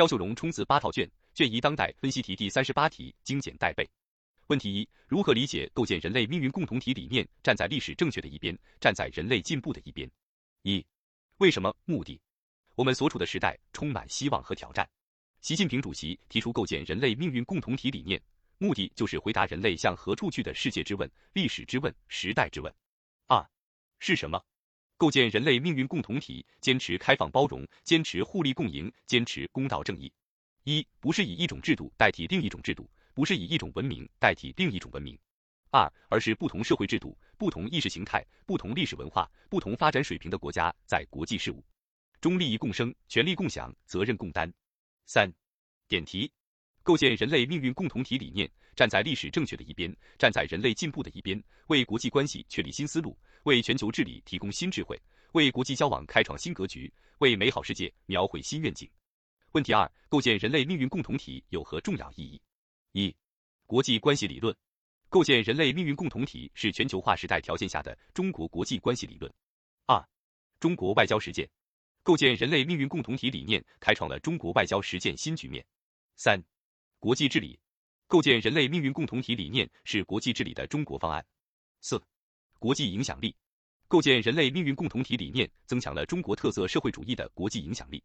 肖秀荣冲刺八套卷，卷一当代分析题第三十八题精简带背。问题一：如何理解构建人类命运共同体理念？站在历史正确的一边，站在人类进步的一边。一、为什么？目的？我们所处的时代充满希望和挑战。习近平主席提出构建人类命运共同体理念，目的就是回答人类向何处去的世界之问、历史之问、时代之问。二、是什么？构建人类命运共同体，坚持开放包容，坚持互利共赢，坚持公道正义。一不是以一种制度代替另一种制度，不是以一种文明代替另一种文明。二而是不同社会制度、不同意识形态、不同历史文化、不同发展水平的国家在国际事务中利益共生、权利共享、责任共担。三点题。构建人类命运共同体理念，站在历史正确的一边，站在人类进步的一边，为国际关系确立新思路，为全球治理提供新智慧，为国际交往开创新格局，为美好世界描绘新愿景。问题二：构建人类命运共同体有何重要意义？一、国际关系理论。构建人类命运共同体是全球化时代条件下的中国国际关系理论。二、中国外交实践。构建人类命运共同体理念，开创了中国外交实践新局面。三。国际治理，构建人类命运共同体理念是国际治理的中国方案。四、国际影响力，构建人类命运共同体理念增强了中国特色社会主义的国际影响力。